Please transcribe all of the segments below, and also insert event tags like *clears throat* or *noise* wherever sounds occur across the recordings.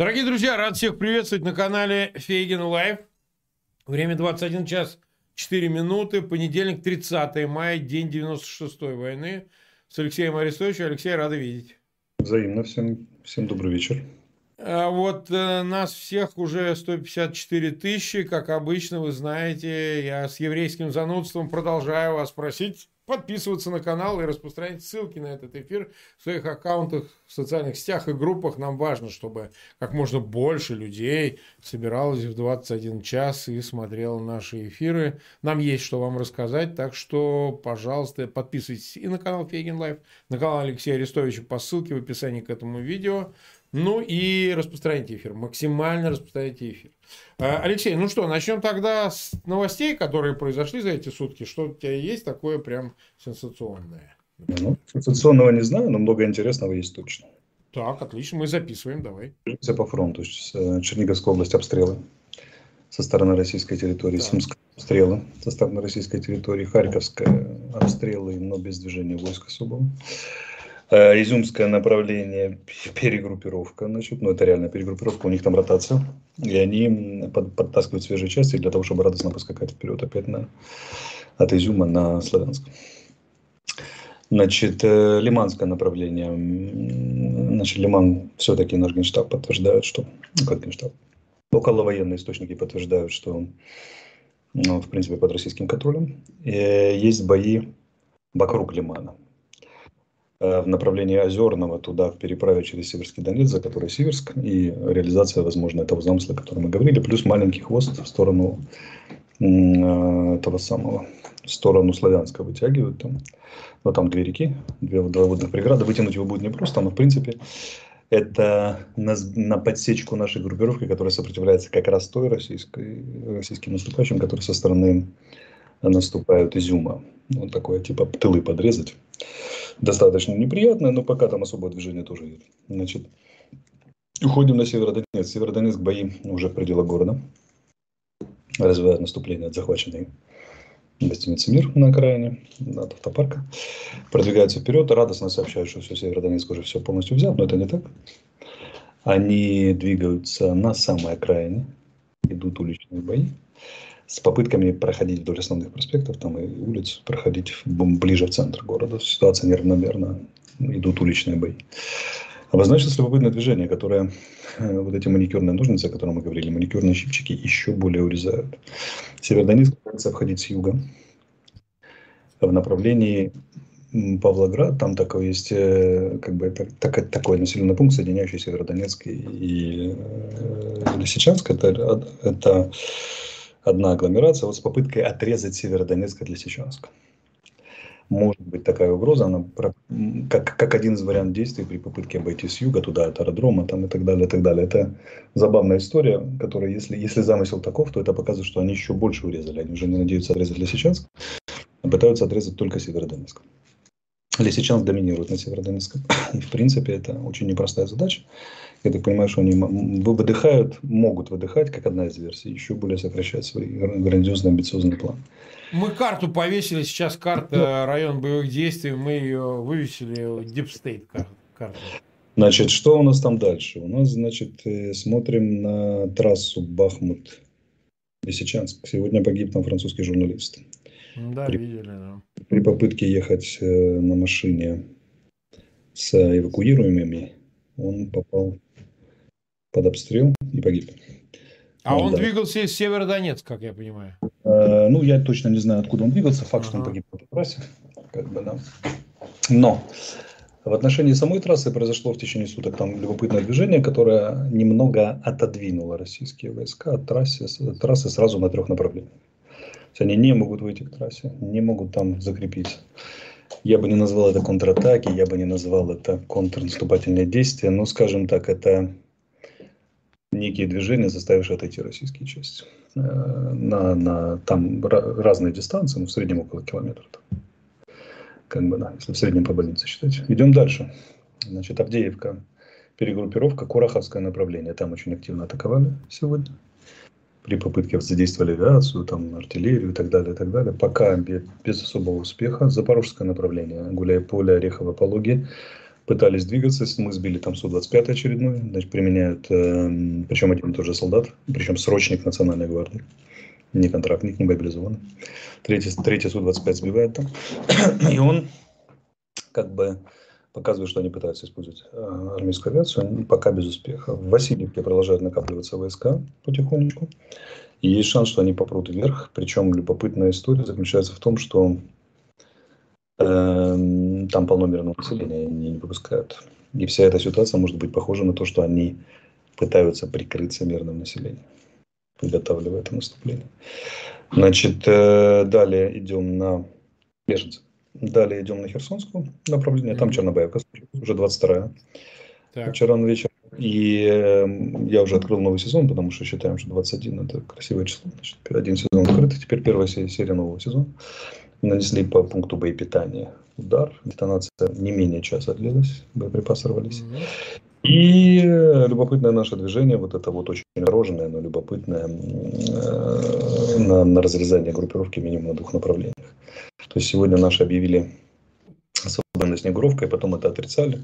Дорогие друзья, рад всех приветствовать на канале Фейгин Live. Время 21 час 4 минуты, понедельник, 30 мая, день 96-й войны. С Алексеем Арестовичем. Алексей, рад видеть. Взаимно. Всем, всем добрый вечер. А вот э, нас всех уже 154 тысячи, как обычно, вы знаете. Я с еврейским занудством продолжаю вас просить подписываться на канал и распространять ссылки на этот эфир в своих аккаунтах, в социальных сетях и группах. Нам важно, чтобы как можно больше людей собиралось в 21 час и смотрело наши эфиры. Нам есть что вам рассказать, так что, пожалуйста, подписывайтесь и на канал Фейгин Live, на канал Алексея Арестовича по ссылке в описании к этому видео. Ну и распространите эфир, максимально распространите эфир. А, Алексей, ну что, начнем тогда с новостей, которые произошли за эти сутки. Что у тебя есть такое прям сенсационное? Ну, сенсационного не знаю, но много интересного есть точно. Так, отлично, мы записываем, давай. Все по фронту. Э, Черниговская область обстрелы со стороны российской территории, да. Сумская обстрелы со стороны российской территории, Харьковская обстрелы, но без движения войск особого. Э, изюмское направление перегруппировка, значит, ну это реальная перегруппировка, у них там ротация, и они под, подтаскивают свежие части для того, чтобы радостно поскакать вперед опять на, от Изюма на Славянск. Значит, э, лиманское направление, значит, Лиман все-таки наш генштаб подтверждает, что, ну, как генштаб, околовоенные источники подтверждают, что, ну, в принципе, под российским контролем. И есть бои вокруг Лимана. Э, в направлении Озерного, туда в переправе через Северский Донец, за который Северск, и реализация, возможно, этого замысла, о котором мы говорили, плюс маленький хвост в сторону э, этого самого, в сторону Славянска вытягивают там. Но там две реки, две, два водных преграды, вытянуть его будет непросто, но в принципе это на, на подсечку нашей группировки, которая сопротивляется как раз той российской, российским наступающим, которые со стороны наступают Изюма. Вот такое, типа, тылы подрезать достаточно неприятное, но пока там особое движение тоже нет. Значит, уходим на Северодонецк. Северодонецк бои уже в пределах города. Развивают наступление от захваченной гостиницы «Мир» на окраине, от автопарка. Продвигаются вперед, радостно сообщают, что все, Северодонецк уже все полностью взят, но это не так. Они двигаются на самой окраине, идут уличные бои с попытками проходить вдоль основных проспектов там и улиц, проходить ближе в центр города. Ситуация неравномерна, идут уличные бои. Обозначилось любопытное движение, которое э, вот эти маникюрные ножницы, о которых мы говорили, маникюрные щипчики еще более урезают. Северодонецк пытается обходить с юга в направлении Павлоград, там такой есть, э, как бы, так, такой населенный пункт, соединяющий Северодонецк и, и э, Лисичанск. Это, это одна агломерация вот с попыткой отрезать Северодонецк от Лисичанска. Может быть такая угроза, она как, как один из вариантов действий при попытке обойти с юга туда, от аэродрома там, и так далее, и так далее. Это забавная история, которая, если, если замысел таков, то это показывает, что они еще больше урезали. Они уже не надеются отрезать Лисичанск, а пытаются отрезать только Северодонецк. Лисичанск доминирует на Северодонецком. И, в принципе, это очень непростая задача. Я так понимаю, что они выдыхают, могут выдыхать, как одна из версий, еще более сокращать свой грандиозный амбициозный план. Мы карту повесили, сейчас карта район боевых действий, мы ее вывесили, Deep State карту. Значит, что у нас там дальше? У нас, значит, э, смотрим на трассу Бахмут-Лисичанск. Сегодня погиб там французский журналист. Да, при, видели, да. При попытке ехать э, на машине с эвакуируемыми, он попал под обстрел и погиб. А он, да. двигался из Северодонецка, как я понимаю. Э, ну, я точно не знаю, откуда он двигался. Факт, ага. что он погиб по трассе. Как бы, да. Но в отношении самой трассы произошло в течение суток там любопытное движение, которое немного отодвинуло российские войска от трассы, трассы сразу на трех направлениях. То есть они не могут выйти к трассе, не могут там закрепиться. Я бы не назвал это контратаки, я бы не назвал это контрнаступательные действия, но, скажем так, это некие движения, заставившие отойти российские части. Э, на, на там разные дистанции, но в среднем около километра. Как бы, да, если в среднем по больнице считать. Идем дальше. Значит, Авдеевка, перегруппировка, Кураховское направление. Там очень активно атаковали сегодня. При попытке задействовали авиацию, там, артиллерию и так далее, и так далее. Пока без, без особого успеха. Запорожское направление, гуляя поле, Орехово, Пологи. Пытались двигаться, мы сбили там Су-25 очередной, значит, применяют, э, причем один и тот же солдат, причем срочник Национальной гвардии, не контрактник, не мобилизованный. Третий, третий Су-25 сбивает там, и он как бы показывает, что они пытаются использовать э, армейскую авиацию, пока без успеха. В Васильевке продолжают накапливаться войска потихонечку, и есть шанс, что они попрут вверх, причем любопытная история заключается в том, что Эм, там полно мирного населения, они не выпускают. И вся эта ситуация может быть похожа на то, что они пытаются прикрыться мирным населением, подготавливая это наступление. Значит, э, далее идем на беженцев. Далее идем на Херсонскую направление. Там Чернобаевка, уже 22-я. Так. Вчера на вечер. И э, я уже открыл новый сезон, потому что считаем, что 21 это красивое число. Значит, один сезон открыт, теперь первая серия нового сезона нанесли по пункту боепитания удар. Детонация не менее часа длилась, боеприпасы рвались. И любопытное наше движение, вот это вот очень дорожное, но любопытное, э, на, на разрезание группировки минимум на двух направлениях. То есть сегодня наши объявили освобожденность Снегуровкой, потом это отрицали.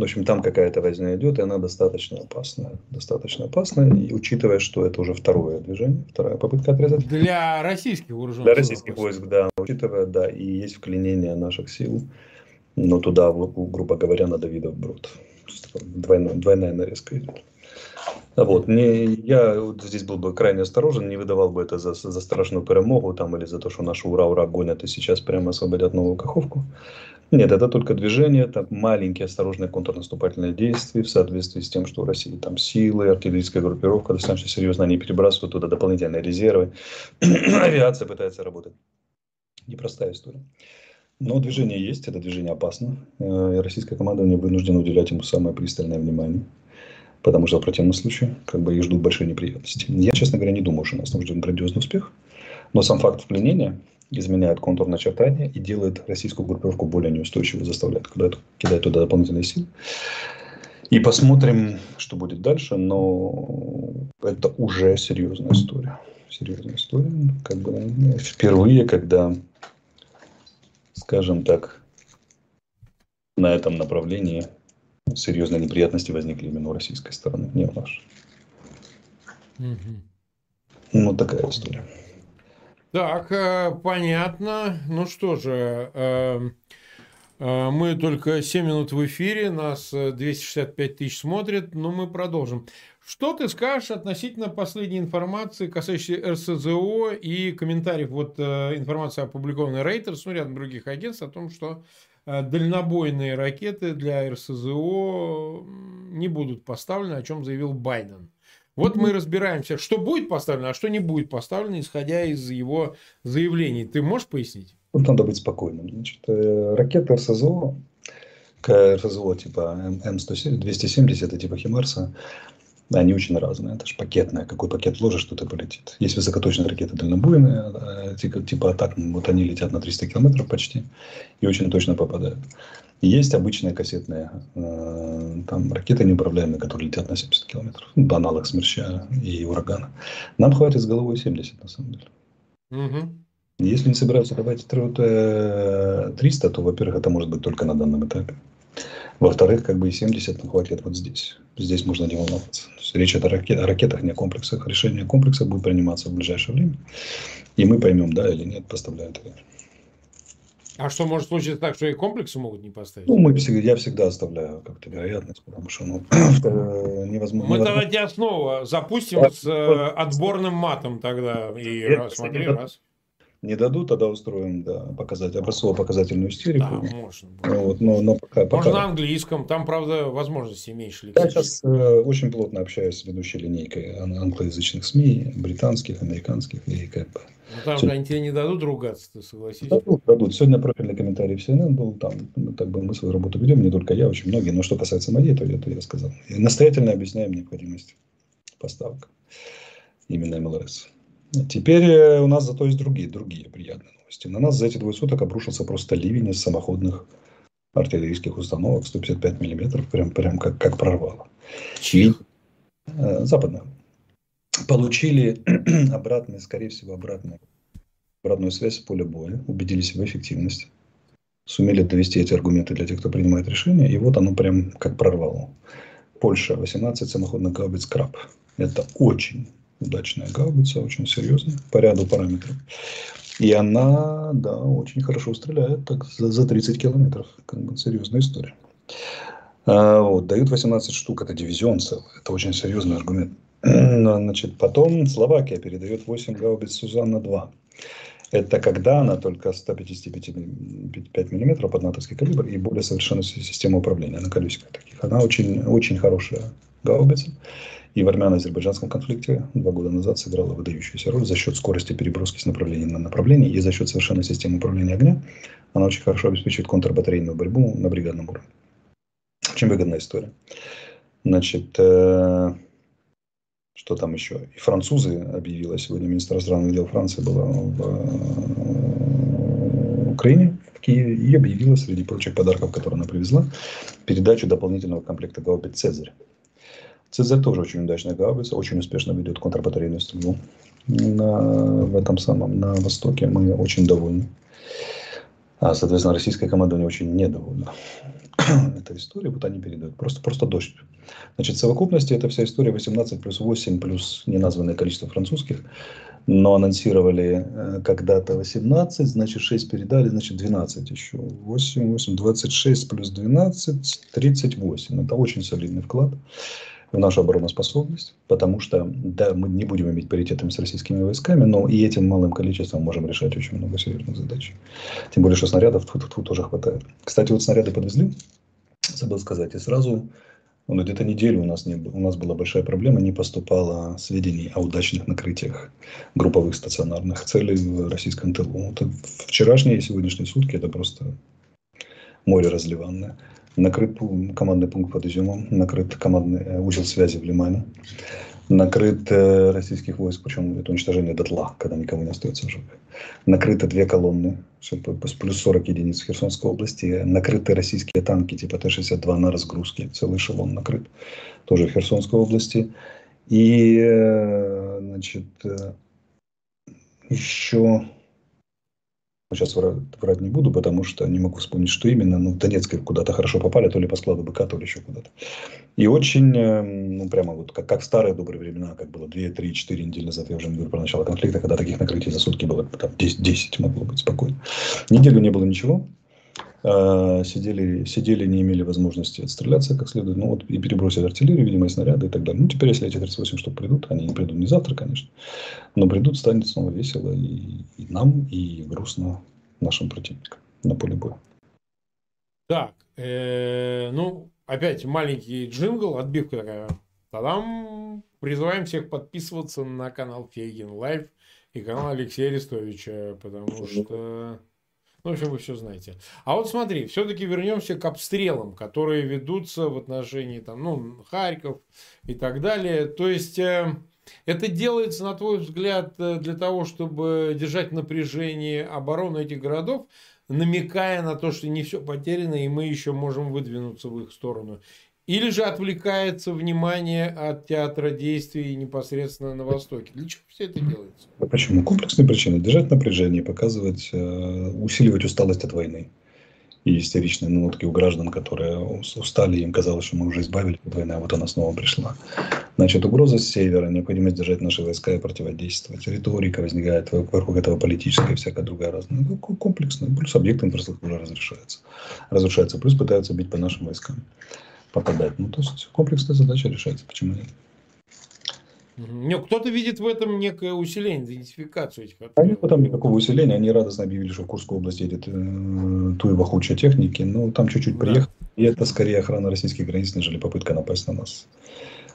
В общем, там какая-то возня идет, и она достаточно опасная. Достаточно опасная, и учитывая, что это уже второе движение, вторая попытка отрезать. Для российских вооруженных Для российских войск, да. Учитывая, да, и есть вклинение наших сил, но туда, грубо говоря, на Давидов брод. Двойная, двойная нарезка идет. Вот. Не, я вот здесь был бы крайне осторожен, не выдавал бы это за, за страшную перемогу там, или за то, что наши ура-ура гонят и сейчас прямо освободят новую Каховку. Нет, это только движение, это маленькие осторожные контрнаступательные действия в соответствии с тем, что у России там силы, артиллерийская группировка достаточно серьезно, они перебрасывают туда дополнительные резервы, *clears throat* авиация пытается работать. Непростая история. Но движение есть, это движение опасно. Э, и российское командование вынуждено уделять ему самое пристальное внимание. Потому что в противном случае как бы их ждут большие неприятности. Я, честно говоря, не думаю, что нас там ждет грандиозный успех. Но сам факт впленения изменяет контур начертания и делает российскую группировку более неустойчивой, заставляет кидать, кидать туда дополнительные силы. И посмотрим, что будет дальше, но это уже серьезная история. Серьезная история. Как бы впервые, когда, скажем так, на этом направлении серьезные неприятности возникли именно у российской стороны, не у нашей. Угу. Ну, такая история. Так, э, понятно. Ну что же, эм, э, мы только 7 минут в эфире, нас 265 э, тысяч смотрят, но мы продолжим. Что ты скажешь относительно последней информации, касающейся РСЗО и комментариев, вот информация опубликованная Reuters, ну, рядом других агентств, о том, что дальнобойные ракеты для РСЗО не будут поставлены, о чем заявил Байден. Вот мы разбираемся, что будет поставлено, а что не будет поставлено, исходя из его заявлений. Ты можешь пояснить? Тут надо быть спокойным. Значит, э, ракеты РСЗО, РСЗО типа М270, это типа Химарса, они очень разные. Это же пакетная. Какой пакет ложишь, что-то полетит. Есть высокоточные ракеты дальнобойные, э, типа, типа атак, вот они летят на 300 километров почти и очень точно попадают. Есть обычные кассетные э, там ракеты неуправляемые, которые летят на 70 километров. Ну, аналог смерча и урагана. Нам хватит с головой 70, на самом деле. Угу. Если не собираются давать 300, э, то, во-первых, это может быть только на данном этапе. Во-вторых, как бы и 70 хватит вот здесь. Здесь можно не волноваться. То есть речь идет о, ракет, о ракетах, не о комплексах. Решение комплекса будет приниматься в ближайшее время. И мы поймем, да или нет, поставляют ли. А что может случиться так, что и комплексы могут не поставить? Ну, мы всегда, я всегда оставляю как-то вероятность, потому что ну, *clears throat* невозможно. Мы тебя снова запустим с э, отборным матом тогда. И раз, смотри, раз. Не дадут, тогда устроим, да, показать образцово-показательную истерику. Да, можно. Вот, но, но пока, пока... Можно на английском, там, правда, возможности меньше. Я сейчас э, очень плотно общаюсь с ведущей линейкой англоязычных СМИ, британских, американских, и как бы ну, там же они тебе не дадут ругаться, ты согласись? Дадут, дадут. Сегодня профильный комментарий в CNN был, там, ну, как бы мы свою работу ведем, не только я, очень многие, но что касается моей, то я, то я сказал. И настоятельно объясняем необходимость поставок именно МЛРС. Теперь э, у нас зато есть другие, другие приятные новости. На нас за эти двое суток обрушился просто ливень из самоходных артиллерийских установок 155 миллиметров, прям, прям как, как прорвало. Чьи? Э, западная получили *clears throat* обратную, скорее всего, обратную, обратную связь с поля боя, убедились в эффективности сумели довести эти аргументы для тех, кто принимает решения, и вот оно прям как прорвало. Польша, 18 самоходных гаубиц «Краб». Это очень удачная гаубица, очень серьезная, по ряду параметров. И она, да, очень хорошо стреляет, так за, за 30 километров. Как бы серьезная история. А, вот, дают 18 штук, это дивизион целый, это очень серьезный аргумент. *clears throat* Значит, потом Словакия передает 8 гаубиц Сузанна-2. Это когда она только 155 миллиметров под натовский калибр и более совершенная система управления на колесиках таких. Она очень, очень хорошая гаубица. И в армяно-азербайджанском конфликте два года назад сыграла выдающуюся роль за счет скорости переброски с направления на направление и за счет совершенной системы управления огня. Она очень хорошо обеспечивает контрбатарейную борьбу на бригадном уровне. Очень выгодная история. Значит, э, что там еще? И французы объявила сегодня, министр иностранных дел Франции была в э, Украине, в Киеве, и объявила среди прочих подарков, которые она привезла, передачу дополнительного комплекта гаубиц «Цезарь». «Цезарь» тоже очень удачная гаубица, очень успешно ведет контрбатарейную стрельбу на, в этом самом, на Востоке. Мы очень довольны. А, соответственно, российское командование очень недовольно *clears throat* этой истории. Вот они передают. Просто, просто дождь. Значит, в совокупности эта вся история 18 плюс 8 плюс неназванное количество французских. Но анонсировали э, когда-то 18, значит 6 передали, значит 12 еще. 8, 8, 26 плюс 12, 38. Это очень солидный вклад в нашу обороноспособность, потому что, да, мы не будем иметь паритетом с российскими войсками, но и этим малым количеством можем решать очень много серьезных задач. Тем более, что снарядов тут, тут тоже хватает. Кстати, вот снаряды подвезли, забыл сказать, и сразу ну, где-то неделю у нас, не, у нас была большая проблема, не поступало сведений о удачных накрытиях групповых стационарных целей в российском тылу. Вот вчерашние и сегодняшние сутки это просто море разливанное накрыт командный пункт под Изюмом, накрыт командный э, узел связи в Лимане, накрыт э, российских войск, причем это уничтожение дотла, когда никого не остается в живых. Две колонны, плюс 40 единиц в Херсонской области, накрыты российские танки типа Т-62 на разгрузке, целый эшелон накрыт, тоже в Херсонской области. И, э, значит, еще Сейчас врать не буду, потому что не могу вспомнить, что именно. Ну, в Донецке куда-то хорошо попали, то ли по складу БК, то ли еще куда-то. И очень, эм, ну, прямо вот как, как в старые добрые времена, как было 2, 3, 4 недели назад, я уже не говорю про начало конфликта, когда таких накрытий за сутки было там, 10, 10 могло быть спокойно. Неделю не было ничего. А, сидели, сидели, не имели возможности отстреляться как следует, ну вот и перебросили артиллерию, видимо, и снаряды и так далее. Ну, теперь, если эти 38 штук придут, они не придут не завтра, конечно, но придут, станет снова весело и, и нам, и грустно нашим противникам на поле боя. Так, э, ну, опять маленький джингл, отбивка такая. Тогда призываем всех подписываться на канал Фейгин Лайв и канал Алексея Арестовича, потому что ну, в общем, вы все знаете. А вот смотри, все-таки вернемся к обстрелам, которые ведутся в отношении там, ну, Харьков и так далее. То есть, э, это делается, на твой взгляд, э, для того, чтобы держать напряжение обороны этих городов, намекая на то, что не все потеряно, и мы еще можем выдвинуться в их сторону. Или же отвлекается внимание от театра действий непосредственно на Востоке. Для чего все это делается? А почему? Комплексные причины. Держать напряжение, показывать, э, усиливать усталость от войны. И истеричные нотки у граждан, которые устали, им казалось, что мы уже избавились от войны, а вот она снова пришла. Значит, угроза с севера, необходимость держать наши войска и противодействовать. Риторика возникает вокруг этого политическая и всякая другая разная. Ну, комплексная. Плюс объект инфраструктуры разрешается. Разрушается. Плюс пытаются бить по нашим войскам попадать. Ну, то есть комплексная задача решается. Почему нет? Но кто-то видит в этом некое усиление, идентификацию этих А нет там никакого усиления. Они радостно объявили, что в Курской области едет э, Туева худшая техники. Но там чуть-чуть да. приехали. И это скорее охрана российских границ, нежели попытка напасть на нас.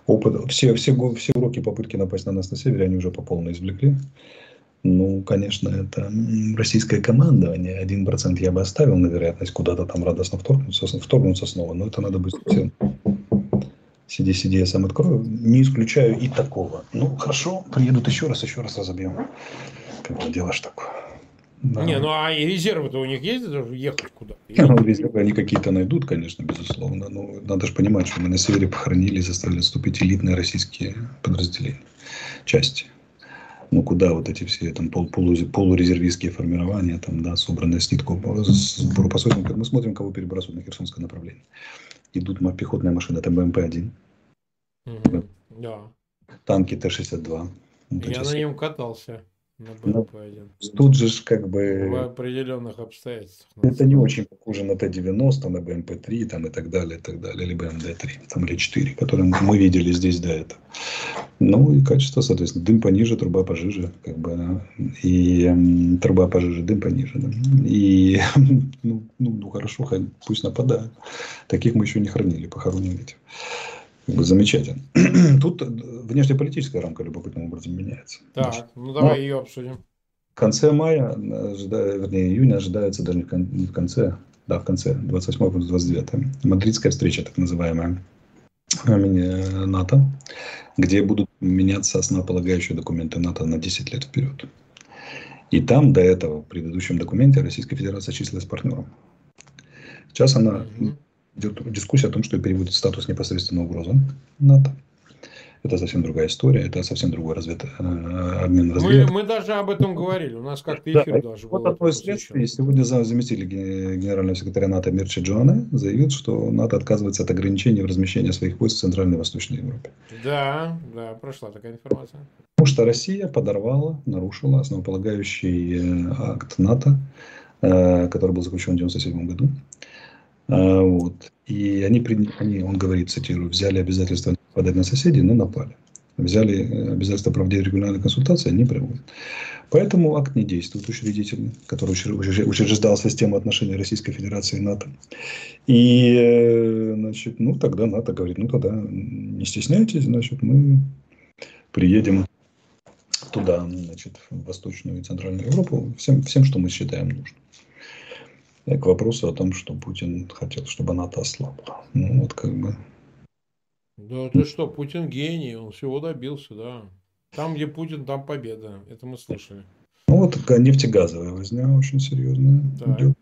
Опыт, все, все, все уроки попытки напасть на нас на севере, они уже по полной извлекли. Ну, конечно, это российское командование. Один процент я бы оставил на вероятность куда-то там радостно вторгнуться, вторгнуться снова. Но это надо быть совсем... Сиди, сиди, я сам открою. Не исключаю и такого. Ну, хорошо, приедут еще раз, еще раз разобьем. Как бы дело ж такое. Да. Не, ну а резервы-то у них есть ехать куда? *laughs* Ну, резервы они какие-то найдут, конечно, безусловно. Но надо же понимать, что мы на севере похоронили и заставили отступить элитные российские подразделения, части. Ну, куда вот эти все там пол, полу, полурезервистские формирования, там, да, собранные с нитку сбору посольников. Мы смотрим, кого перебрасывают на Херсонское направление. Идут пехотные машины, это БМП-1. Угу. Да. Танки Т-62. Вот Я на нем катался. На ну, тут же как бы... В определенных обстоятельствах. Это не очень похоже на Т-90, на БМП-3 там, и так далее, и так далее, или БМД-3, там, или 4, которые мы видели здесь до этого. Ну и качество, соответственно, дым пониже, труба пожиже, как бы, и э, труба пожиже, дым пониже. Да. И *laughs* ну, ну, ну хорошо, пусть нападают. Таких мы еще не хранили, похороним этих замечательно. *clears throat* Тут внешнеполитическая рамка любопытным образом меняется. Так, Значит, ну давай ее обсудим. В конце мая, ожидая, вернее, июня ожидается даже не в конце, да, в конце, 28-29, мадридская встреча, так называемая, НАТО, где будут меняться основополагающие документы НАТО на 10 лет вперед. И там до этого, в предыдущем документе, Российская Федерация числилась партнером. Сейчас она идет дискуссия о том, что переводит статус непосредственно угрозы НАТО. Это совсем другая история, это совсем другой развед, э, обмен разведок. Мы, мы даже об этом говорили, у нас как-то эфир да, даже вот был. Вот одно из следствий. Сегодня заместитель генерального секретаря НАТО Мирчи Джоане заявил, что НАТО отказывается от ограничений в размещении своих войск в Центральной и Восточной Европе. Да, да, прошла такая информация. Потому что Россия подорвала, нарушила основополагающий э, акт НАТО, э, который был заключен в 1997 году а, вот. И они, они, он говорит, цитирую, взяли обязательство нападать на соседей, но напали. Взяли э, обязательство проводить регулярные консультации, они проводят. Поэтому акт не действует учредительный, который учреждал систему отношений Российской Федерации и НАТО. И, э, значит, ну, тогда НАТО говорит, ну, тогда не стесняйтесь, значит, мы приедем туда, значит, в Восточную и Центральную Европу, всем, всем что мы считаем нужным к вопросу о том, что Путин хотел, чтобы НАТО ослабла. Ну, вот как бы. Да ты что, Путин гений, он всего добился, да. Там, где Путин, там победа. Это мы слышали. Ну, вот нефтегазовая возня очень серьезная так. идет.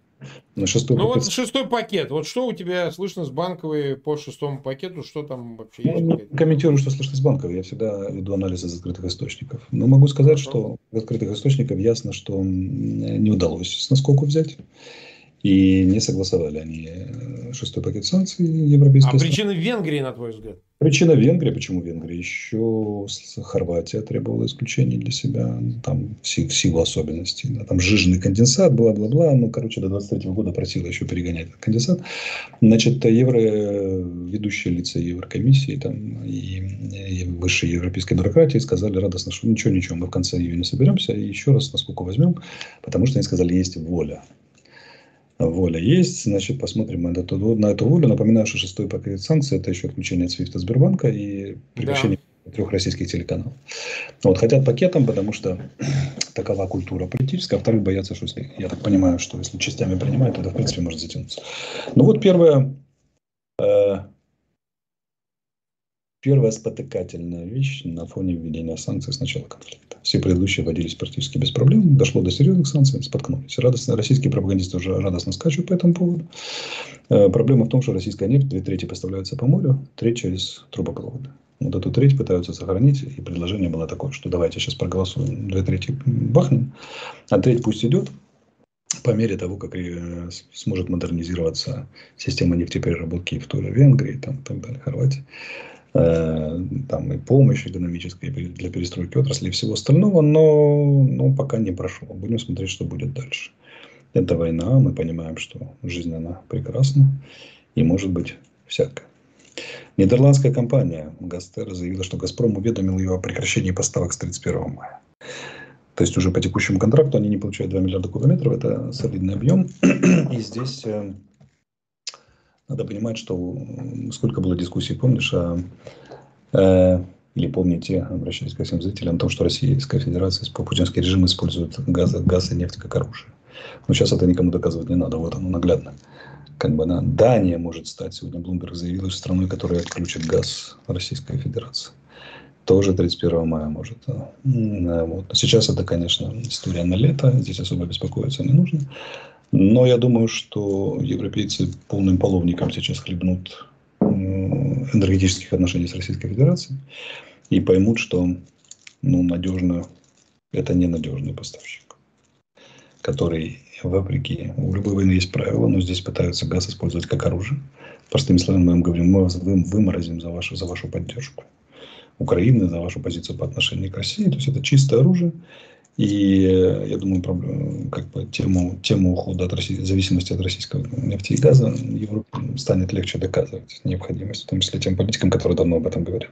На шестой ну пакет. вот шестой пакет. Вот что у тебя слышно с банковой по шестому пакету? Что там вообще ну, есть? Комментирую, что слышно с банковой. Я всегда веду анализ из открытых источников. Но могу сказать, Хорошо. что из открытых источников ясно, что не удалось с наскоку взять. И не согласовали они э, шестой пакет санкций европейских. А причина Венгрии, на твой взгляд? Причина Венгрии. Почему Венгрия? Еще Хорватия требовала исключений для себя. Там в силу особенностей. Да, там жиженный конденсат, бла-бла-бла. Ну, короче, до 23 года просила еще перегонять этот конденсат. Значит, евро, ведущие лица Еврокомиссии там, и, и высшей европейской бюрократии сказали радостно, что ничего, ничего, мы в конце июня соберемся и еще раз насколько возьмем, потому что они сказали, есть воля воля есть, значит, посмотрим на эту, на эту волю. Напоминаю, что шестой пакет санкций – это еще отключение от Свифта Сбербанка и прекращение да. трех российских телеканалов. Вот, хотят пакетом, потому что *clears throat* такова культура политическая, а вторых боятся, что если, я так понимаю, что если частями принимают, тогда, в принципе, может затянуться. Ну вот первое, э, Первая спотыкательная вещь на фоне введения санкций с начала конфликта. Все предыдущие вводились практически без проблем. Дошло до серьезных санкций, споткнулись. Радостно, российские пропагандисты уже радостно скачут по этому поводу. Э, проблема в том, что российская нефть, две трети поставляется по морю, треть через трубопроводы. Вот эту треть пытаются сохранить, и предложение было такое, что давайте сейчас проголосуем, две трети бахнем, а треть пусть идет, по мере того, как э, сможет модернизироваться система нефтепереработки в той же Венгрии, там, и так далее, Хорватии. Э, там и помощь экономическая для перестройки отрасли и всего остального, но, но пока не прошло. Будем смотреть, что будет дальше. Это война, мы понимаем, что жизнь она прекрасна и может быть всякая. Нидерландская компания Гастер заявила, что «Газпром» уведомил ее о прекращении поставок с 31 мая. То есть уже по текущему контракту они не получают 2 миллиарда кубометров, это солидный объем. *clears throat* И здесь э, надо понимать, что сколько было дискуссий, помнишь, о, э, или помните, обращаясь ко всем зрителям, о том, что Российская Федерация, путинский режим использует газ, газ и нефть как оружие. Но сейчас это никому доказывать не надо, вот оно наглядно. Как бы, да, Дания может стать, сегодня Блумберг заявил, страной, которая отключит газ Российской Федерации. Тоже 31 мая может. Вот. Сейчас это, конечно, история на лето, здесь особо беспокоиться не нужно. Но я думаю, что европейцы полным половником сейчас хлебнут энергетических отношений с Российской Федерацией и поймут, что ну, надежно Это ненадежный поставщик, который, вопреки, у любой войны есть правила, но здесь пытаются газ использовать как оружие. Простыми словами, мы им говорим, мы вас выморозим за вашу, за вашу поддержку. Украины, за вашу позицию по отношению к России. То есть это чистое оружие. И э, я думаю, проблема, как бы тему, тему ухода от России, зависимости от российского нефти и газа Европе станет легче доказывать необходимость, в том числе тем политикам, которые давно об этом говорят.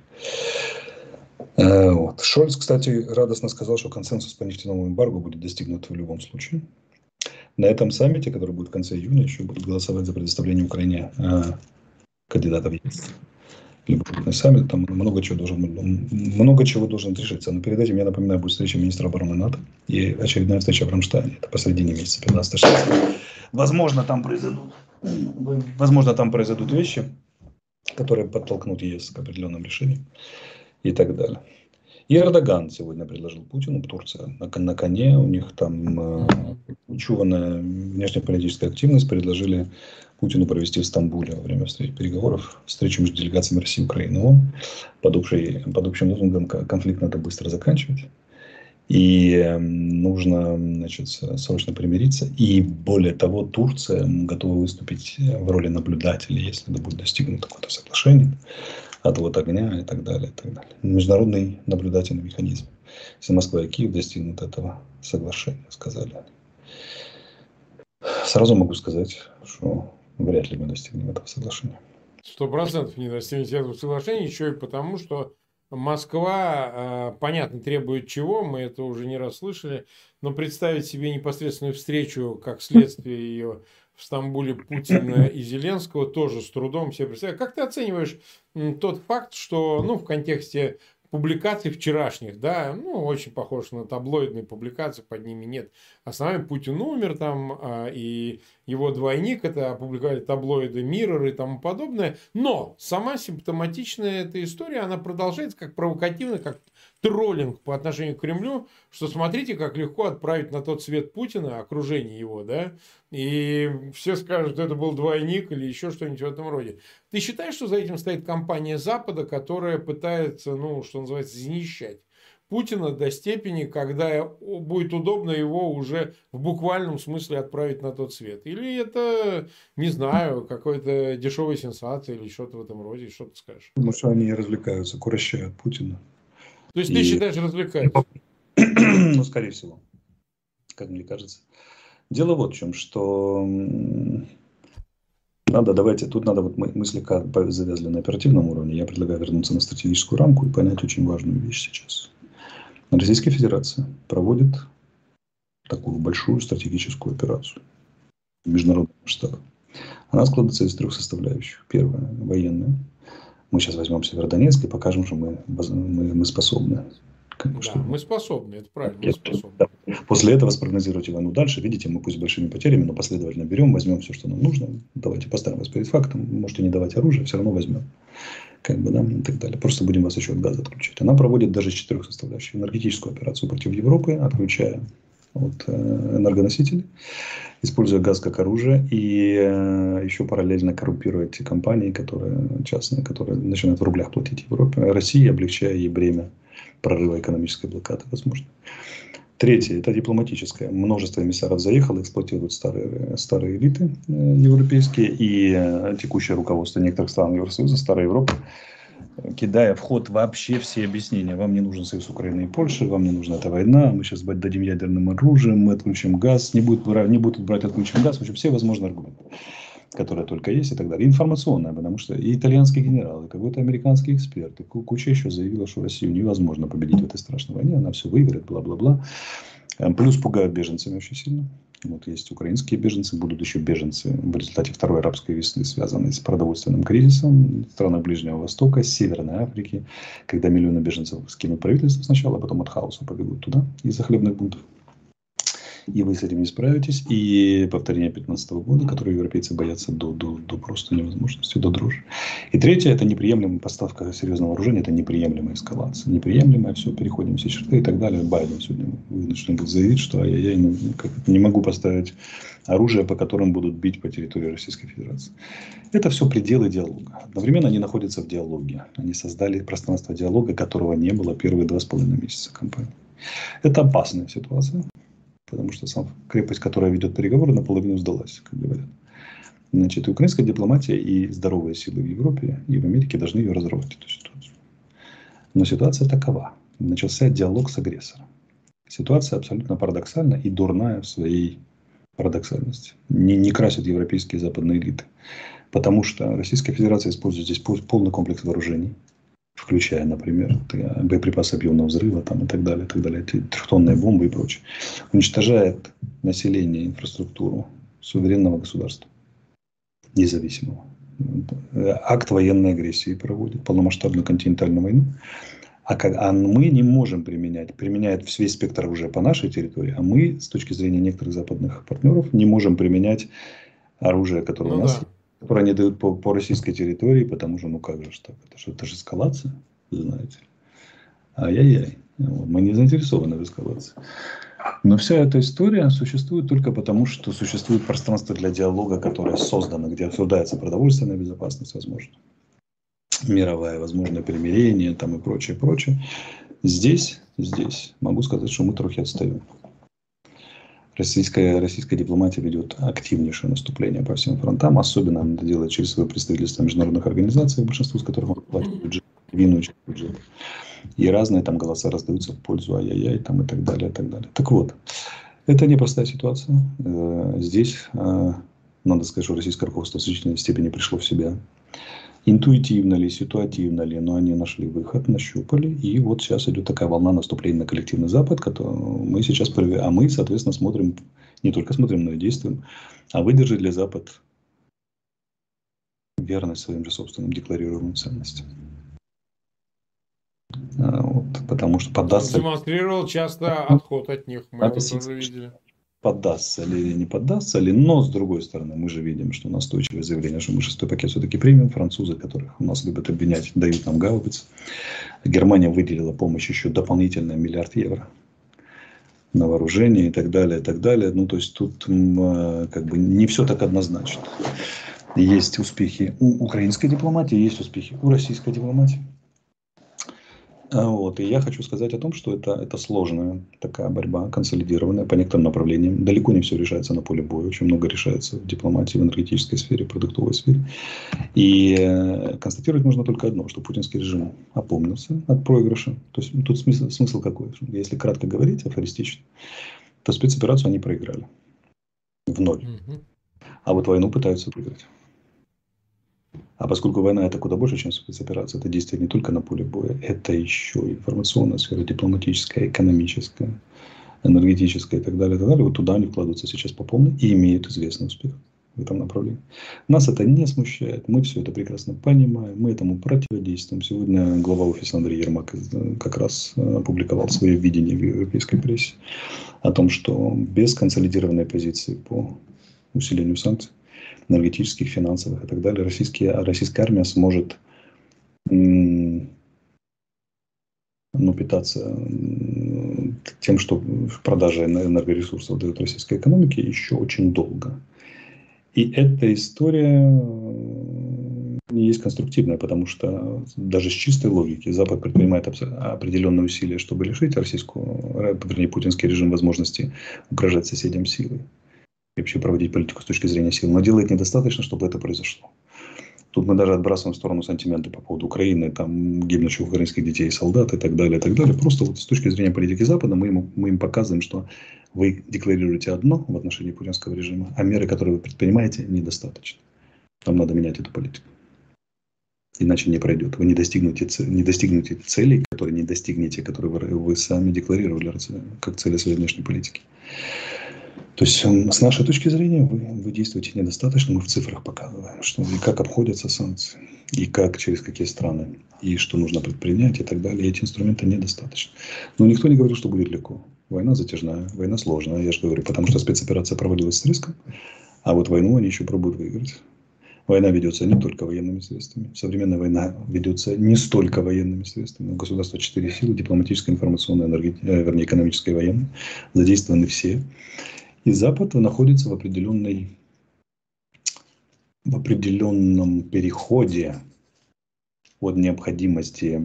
Э, вот. Шольц, кстати, радостно сказал, что консенсус по нефтяному эмбарго будет достигнут в любом случае. На этом саммите, который будет в конце июня, еще будут голосовать за предоставление Украине э, кандидатов крупный саммит, там много чего должен много чего должен решиться. Но перед этим, я напоминаю, будет встреча министра обороны НАТО и очередная встреча в Рамштайне. Это посредине месяца, 15-16. Возможно, там произойдут, возможно, там произойдут вещи, которые подтолкнут ЕС к определенным решениям и так далее. И Эрдоган сегодня предложил Путину, Турция на, на коне, у них там э, учуваная внешнеполитическая активность, предложили Путину провести в Стамбуле во время встречи переговоров встречу между делегациями России и Украины ООН. Под, общей, под общим лозунгом конфликт надо быстро заканчивать. И эм, нужно значит, срочно примириться. И более того, Турция готова выступить в роли наблюдателя, если это будет достигнуто какое-то соглашение отвод огня и так далее. И так далее. Международный наблюдательный механизм. Если Москва и Киев достигнут этого соглашения, сказали. Сразу могу сказать, что вряд ли мы достигнем этого соглашения. Сто процентов не достигнете этого соглашения, еще и потому, что Москва, а, понятно, требует чего, мы это уже не раз слышали, но представить себе непосредственную встречу, как следствие ее в Стамбуле Путина и Зеленского тоже с трудом себе представляю. Как ты оцениваешь тот факт, что ну, в контексте публикаций вчерашних, да, ну, очень похож на таблоидные публикации, под ними нет. Основной Путин умер там, а, и его двойник, это опубликовали таблоиды Mirror и тому подобное. Но сама симптоматичная эта история, она продолжается как провокативно, как троллинг по отношению к Кремлю, что смотрите, как легко отправить на тот свет Путина, окружение его, да, и все скажут, это был двойник или еще что-нибудь в этом роде. Ты считаешь, что за этим стоит компания Запада, которая пытается, ну, что называется, знищать Путина до степени, когда будет удобно его уже в буквальном смысле отправить на тот свет? Или это, не знаю, какой-то дешевая сенсация или что-то в этом роде, что ты скажешь? Потому что они развлекаются, курощают Путина. То есть и... ты считаешь, развлекаются? *clears throat* Ну, скорее всего, как мне кажется. Дело вот в чем, что надо, давайте, тут надо вот мы, мы слегка завязли на оперативном уровне. Я предлагаю вернуться на стратегическую рамку и понять очень важную вещь сейчас. Российская Федерация проводит такую большую стратегическую операцию в международном масштабе. Она складывается из трех составляющих. Первая – военная мы сейчас возьмем Северодонецк и покажем, что мы, мы, мы способны. Как, да, мы способны, это правильно, мы способны. Да. После этого спрогнозируйте войну дальше. Видите, мы пусть с большими потерями, но последовательно берем, возьмем все, что нам нужно. Давайте поставим вас перед фактом. Можете не давать оружие, все равно возьмем. Как бы, да, и так далее. Просто будем вас еще от газа отключать. Она проводит даже четырех составляющих. Энергетическую операцию против Европы, отключая от э, энергоносителей используя газ как оружие и э, еще параллельно коррумпируя те компании, которые частные, которые начинают в рублях платить Европе, России, облегчая ей бремя прорыва экономической блокады, возможно. Третье – это дипломатическое. Множество эмиссаров заехало, эксплуатируют старые, старые элиты э, европейские и текущее руководство некоторых стран Евросоюза, Старой Европы кидая в ход вообще все объяснения. Вам не нужен союз Украины и Польши, вам не нужна эта война, мы сейчас дадим ядерным оружием, мы отключим газ, не будут, не будут брать, отключим газ. В общем, все возможные аргументы, которые только есть и так далее. Информационная, потому что и итальянский генерал, и какой-то американский эксперт, и куча еще заявила, что Россию невозможно победить в этой страшной войне, она все выиграет, бла-бла-бла. Плюс пугают беженцами очень сильно. Вот есть украинские беженцы, будут еще беженцы в результате второй арабской весны, связанные с продовольственным кризисом в странах Ближнего Востока, Северной Африки, когда миллионы беженцев скинут правительство сначала, а потом от хаоса побегут туда из-за хлебных бунтов и вы с этим не справитесь. И повторение 2015 года, которое европейцы боятся до, до, до просто невозможности, до дрожи. И третье, это неприемлемая поставка серьезного вооружения, это неприемлемая эскалация. Неприемлемая, все, переходим все черты и так далее. Байден сегодня вынужден был заявить, что я, я не, как, не могу поставить оружие, по которым будут бить по территории Российской Федерации. Это все пределы диалога. Одновременно они находятся в диалоге. Они создали пространство диалога, которого не было первые два с половиной месяца кампании. Это опасная ситуация, потому что сам крепость, которая ведет переговоры, наполовину сдалась, как говорят. Значит, и украинская дипломатия и здоровые силы в Европе и в Америке должны ее разорвать, эту ситуацию. Но ситуация такова. Начался диалог с агрессором. Ситуация абсолютно парадоксальна и дурная в своей парадоксальности. Не, не красят европейские западные элиты. Потому что Российская Федерация использует здесь полный комплекс вооружений, включая, например, боеприпасы объемного взрыва там, и так далее, и так далее, трехтонные бомбы и прочее. Уничтожает население, инфраструктуру суверенного государства, независимого. Акт военной агрессии проводит, полномасштабную континентальную войну. А, как, а мы не можем применять, применяет весь спектр уже по нашей территории, а мы, с точки зрения некоторых западных партнеров, не можем применять оружие, которое ну, у нас да. Которое они дают по, по российской территории, потому что, ну как же так, это же, это же эскалация, знаете. Ай-яй-яй, мы не заинтересованы в эскалации. Но вся эта история существует только потому, что существует пространство для диалога, которое создано, где обсуждается продовольственная безопасность, возможно мировая, возможное примирение там и прочее, прочее. Здесь, здесь могу сказать, что мы трохи отстаем. Российская, российская дипломатия ведет активнейшее наступление по всем фронтам. Особенно она это делает через свое представительство международных организациях, большинство из которых могут платить бюджет, вину через бюджет. И разные там голоса раздаются в пользу ай-яй-яй там и так далее, и так далее. Так вот, это непростая ситуация. Э, здесь э, надо сказать, что российское руководство в значительной степени пришло в себя интуитивно ли, ситуативно ли, но они нашли выход, нащупали, и вот сейчас идет такая волна наступления на коллективный Запад, которую мы сейчас, а мы, соответственно, смотрим, не только смотрим, но и действуем, а выдержит ли Запад верность своим же собственным декларируемым ценностям. А, вот, потому что поддастся... Демонстрировал часто отход от них, мы это тоже видели поддастся ли не поддастся ли. Но, с другой стороны, мы же видим, что настойчивое заявление, что мы шестой пакет все-таки примем. Французы, которых у нас любят обвинять, дают нам гаубицы. Германия выделила помощь еще дополнительно миллиард евро на вооружение и так далее, и так далее. Ну, то есть тут э, как бы не все так однозначно. Есть успехи у украинской дипломатии, есть успехи у российской дипломатии. А, вот. И я хочу сказать о том, что это, это сложная такая борьба, консолидированная по некоторым направлениям. Далеко не все решается на поле боя, очень много решается в дипломатии, в энергетической сфере, в продуктовой сфере. И э, констатировать можно только одно, что путинский режим опомнился от проигрыша. То есть тут смысл, смысл какой? Если кратко говорить, афористично, то спецоперацию они проиграли в ноль. А вот войну пытаются выиграть. А поскольку война это куда больше, чем спецоперация, это действие не только на поле боя, это еще информационная сфера, дипломатическая, экономическая, энергетическая и так далее, и так далее. Вот туда они вкладываются сейчас по полной и имеют известный успех в этом направлении. Нас это не смущает, мы все это прекрасно понимаем, мы этому противодействуем. Сегодня глава офиса Андрей Ермак э, как раз э, опубликовал свое видение в европейской прессе о том, что без консолидированной позиции по усилению санкций энергетических, финансовых и так далее, российские, российская армия сможет ну, питаться тем, что продажа энергоресурсов дает российской экономике еще очень долго. И эта история не есть конструктивная, потому что даже с чистой логики Запад предпринимает определенные усилия, чтобы лишить российскую, э, вернее, путинский режим возможности угрожать соседям силой и вообще проводить политику с точки зрения сил, но делает недостаточно, чтобы это произошло. Тут мы даже отбрасываем в сторону сантименты по поводу Украины, там гибнущих украинских детей солдат и так далее, и так далее. Просто вот с точки зрения политики Запада мы им, мы им показываем, что вы декларируете одно в отношении путинского режима, а меры, которые вы предпринимаете, недостаточно. Вам надо менять эту политику. Иначе не пройдет. Вы не достигнете, не достигнете целей, которые не достигнете, которые вы, вы сами декларировали как цели своей внешней политики. То есть с нашей точки зрения вы, вы действуете недостаточно, мы в цифрах показываем, что и как обходятся санкции, и как, через какие страны, и что нужно предпринять и так далее. Эти инструменты недостаточно. Но никто не говорил, что будет легко. Война затяжная, война сложная, я же говорю, потому что спецоперация проводилась с риском, а вот войну они еще пробуют выиграть. Война ведется не только военными средствами. Современная война ведется не столько военными средствами. У государства четыре силы, дипломатическая, информационная, энергетическая, вернее, экономическая и военная. Задействованы все. И Запад находится в определенной в определенном переходе от необходимости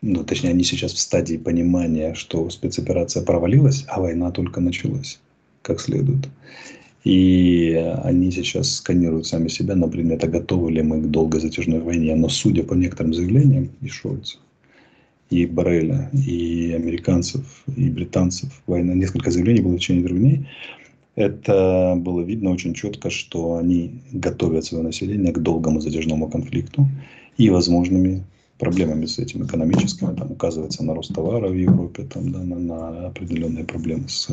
ну, точнее, они сейчас в стадии понимания, что спецоперация провалилась, а война только началась, как следует. И они сейчас сканируют сами себя на предмет, а готовы ли мы к долгой затяжной войне. Но судя по некоторым заявлениям и Шольца, и Барреля, и американцев, и британцев, война, несколько заявлений было в течение трех дней, это было видно очень четко, что они готовят свое население к долгому затяжному конфликту и возможными проблемами с этим экономическими. Там указывается на рост товара в Европе, там, да, на, на определенные проблемы с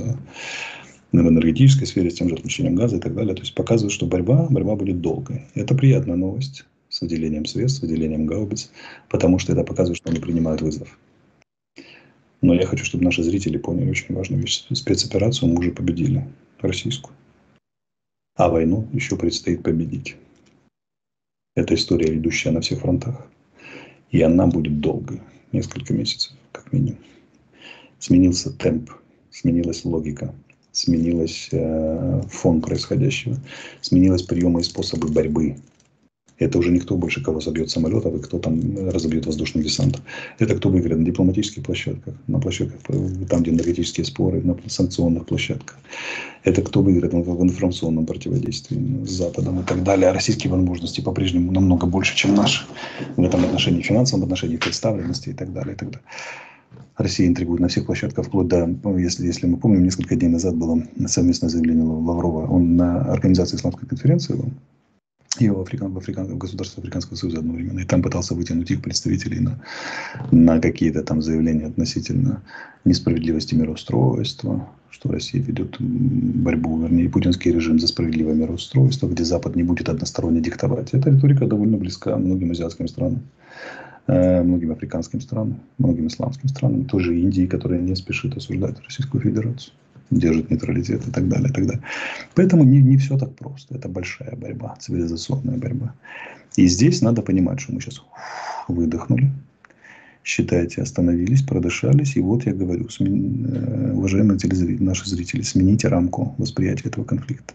в энергетической сфере, с тем же отключением газа и так далее. То есть показывает, что борьба, борьба будет долгой. Это приятная новость с выделением средств, с выделением гаубиц, потому что это показывает, что они принимают вызов. Но я хочу, чтобы наши зрители поняли очень важную вещь. Спецоперацию мы уже победили, российскую. А войну еще предстоит победить. Это история, идущая на всех фронтах. И она будет долгой, несколько месяцев, как минимум. Сменился темп, сменилась логика, сменилась э, фон происходящего, сменились приемы и способы борьбы. Это уже никто больше кого забьет самолетов и кто там разобьет воздушный десант. Это кто выиграет на дипломатических площадках, на площадках, там, где энергетические споры, на санкционных площадках. Это кто выиграет в информационном противодействии с Западом и так далее. А российские возможности по-прежнему намного больше, чем наши в этом отношении, в финансовом отношении, представленности и так далее. И так далее. Россия интригует на всех площадках, вплоть до, ну, если, если мы помним, несколько дней назад было совместное заявление Лаврова. Он на организации исламской конференции и в, Африкан, в, Африкан, в государстве Африканского Союза одновременно. И там пытался вытянуть их представителей на, на какие-то там заявления относительно несправедливости мироустройства, что Россия ведет борьбу, вернее, путинский режим за справедливое мироустройство, где Запад не будет односторонне диктовать. Эта риторика довольно близка многим азиатским странам. Э, многим африканским странам, многим исламским странам, тоже Индии, которая не спешит осуждать Российскую Федерацию, держит нейтралитет и так далее, и так далее. Поэтому не, не все так просто. Это большая борьба, цивилизационная борьба. И здесь надо понимать, что мы сейчас выдохнули, считайте, остановились, продышались. И вот я говорю. Э, уважаемые наши зрители, смените рамку восприятия этого конфликта.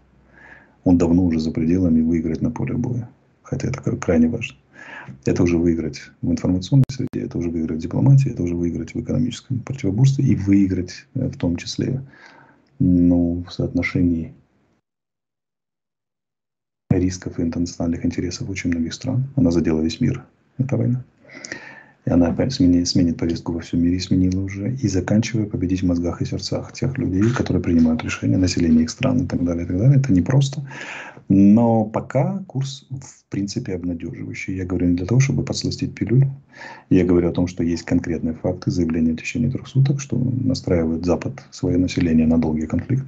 Он давно уже за пределами выиграть на поле боя. Хотя это крайне важно. Это уже выиграть в информационной среде, это уже выиграть в дипломатии, это уже выиграть в экономическом противоборстве и выиграть э, в том числе ну, в соотношении рисков и интернациональных интересов очень многих стран. Она задела весь мир, эта война. И она сменит, сменит повестку во всем мире, сменила уже. И заканчивая победить в мозгах и сердцах тех людей, которые принимают решения, населения их стран и так далее, и так далее. Это непросто. Но пока курс в принципе обнадеживающий. Я говорю не для того, чтобы подсластить пилюлю. Я говорю о том, что есть конкретные факты заявления в течение трех суток, что настраивает Запад свое население на долгий конфликт.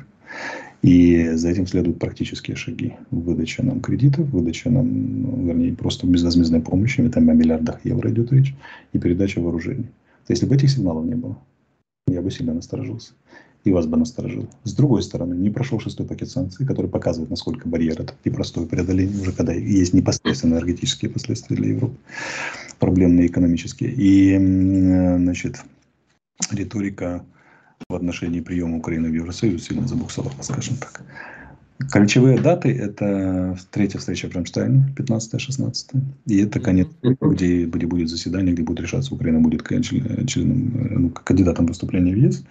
И за этим следуют практические шаги. Выдача нам кредитов, выдача нам, ну, вернее, просто безвозмездной помощи, там о миллиардах евро идет речь, и передача вооружений. Если бы этих сигналов не было, я бы сильно насторожился. И вас бы насторожил. С другой стороны, не прошел шестой пакет санкций, который показывает, насколько барьер это непростое преодоление, уже когда есть непосредственно энергетические последствия для Европы, проблемные экономические. И, значит, риторика в отношении приема Украины в Евросоюз сильно забуксовала, скажем так. Ключевые даты – это третья встреча в Рамштайне, 15-16. И это конец, где, где будет заседание, где будет решаться, Украина будет членом, ну, кандидатом выступления в ЕС.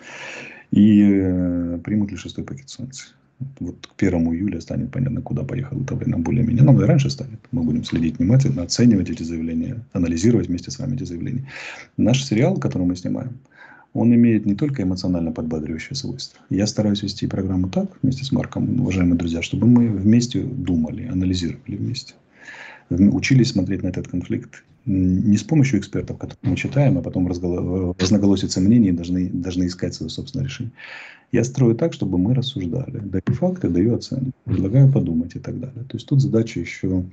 И э, примут ли шестой пакет санкций. Вот к 1 июля станет понятно, куда поехала эта война более-менее. Ну, и раньше станет. Мы будем следить внимательно, оценивать эти заявления, анализировать вместе с вами эти заявления. Наш сериал, который мы снимаем, он имеет не только эмоционально подбадривающее свойство. Я стараюсь вести программу так, вместе с Марком, уважаемые друзья, чтобы мы вместе думали, анализировали вместе. Учились смотреть на этот конфликт не с помощью экспертов, которые мы читаем, а потом разноголосится мнение и должны, должны искать свое собственное решение. Я строю так, чтобы мы рассуждали. Даю факты, даю оценки, предлагаю подумать и так далее. То есть тут задача еще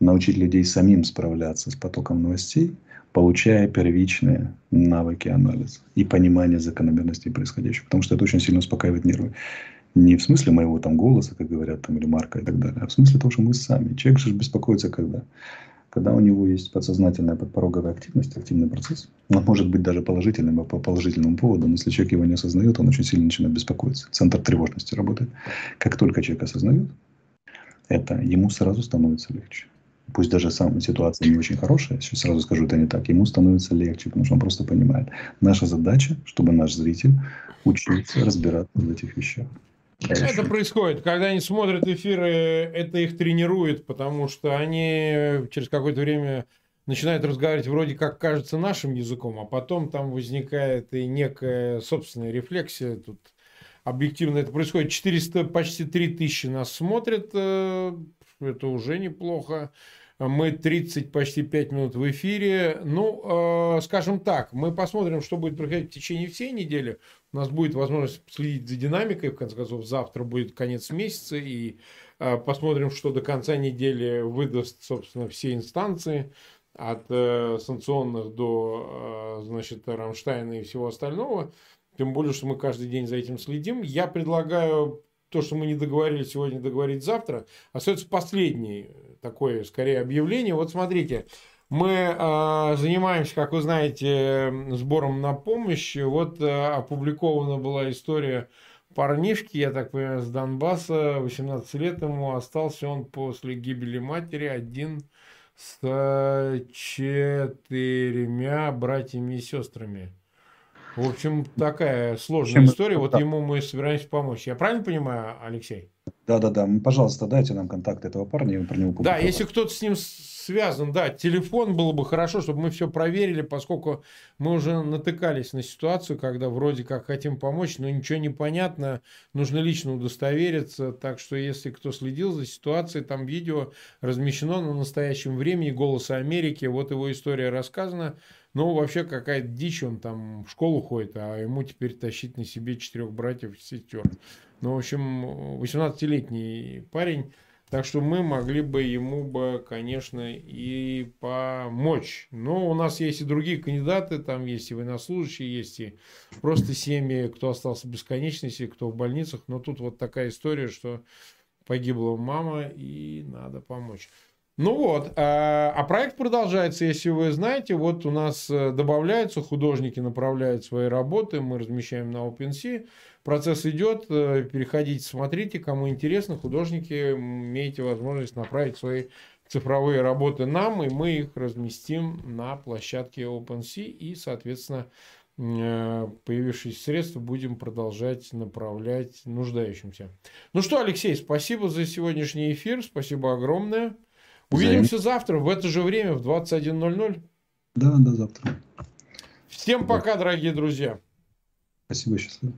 научить людей самим справляться с потоком новостей, получая первичные навыки анализа и понимания закономерностей происходящего. Потому что это очень сильно успокаивает нервы. Не в смысле моего там голоса, как говорят, там, или марка и так далее, а в смысле того, что мы сами. Человек же беспокоится когда? Когда у него есть подсознательная подпороговая активность, активный процесс, он может быть даже положительным по положительному поводу, но если человек его не осознает, он очень сильно начинает беспокоиться. Центр тревожности работает. Как только человек осознает это, ему сразу становится легче. Пусть даже сам ситуация не очень хорошая, сейчас сразу скажу, это не так, ему становится легче, потому что он просто понимает. Наша задача, чтобы наш зритель учился разбираться в этих вещах. Это происходит. Когда они смотрят эфиры, это их тренирует, потому что они через какое-то время начинают разговаривать вроде как кажется нашим языком, а потом там возникает и некая собственная рефлексия. Тут объективно это происходит. 400, почти 3000 нас смотрят. Это уже неплохо. Мы 30, почти 5 минут в эфире. Ну, э, скажем так, мы посмотрим, что будет происходить в течение всей недели. У нас будет возможность следить за динамикой. В конце концов, завтра будет конец месяца. И э, посмотрим, что до конца недели выдаст, собственно, все инстанции. От э, санкционных до, э, значит, Рамштайна и всего остального. Тем более, что мы каждый день за этим следим. Я предлагаю то, что мы не договорились сегодня, договорить завтра. Остается последний такое, скорее, объявление. Вот смотрите, мы э, занимаемся, как вы знаете, сбором на помощь. Вот э, опубликована была история парнишки, я так понимаю, с Донбасса, 18 лет ему остался он после гибели матери один с четырьмя братьями и сестрами. В общем, такая сложная Чем история. Вот ему мы собираемся помочь. Я правильно понимаю, Алексей? Да, да, да. Пожалуйста, дайте нам контакт этого парня, про него Да, если кто-то с ним связан, да, телефон было бы хорошо, чтобы мы все проверили, поскольку мы уже натыкались на ситуацию, когда вроде как хотим помочь, но ничего не понятно, нужно лично удостовериться. Так что, если кто следил за ситуацией, там видео размещено на настоящем времени «Голоса Америки», вот его история рассказана. Ну, вообще какая-то дичь, он там в школу ходит, а ему теперь тащить на себе четырех братьев и сестер. Ну, в общем, 18-летний парень, так что мы могли бы ему бы, конечно, и помочь. Но у нас есть и другие кандидаты, там есть и военнослужащие, есть и просто семьи, кто остался без конечности, кто в больницах. Но тут вот такая история, что погибла мама и надо помочь. Ну вот, а, а проект продолжается, если вы знаете, вот у нас э, добавляются, художники направляют свои работы, мы размещаем на OpenSea, процесс идет, э, переходите, смотрите, кому интересно, художники, имеете возможность направить свои цифровые работы нам, и мы их разместим на площадке OpenSea, и, соответственно, э, появившиеся средства будем продолжать направлять нуждающимся. Ну что, Алексей, спасибо за сегодняшний эфир, спасибо огромное. Увидимся Взаим. завтра в это же время в 21.00. Да, до завтра. Всем пока, дорогие друзья. Спасибо, счастливо.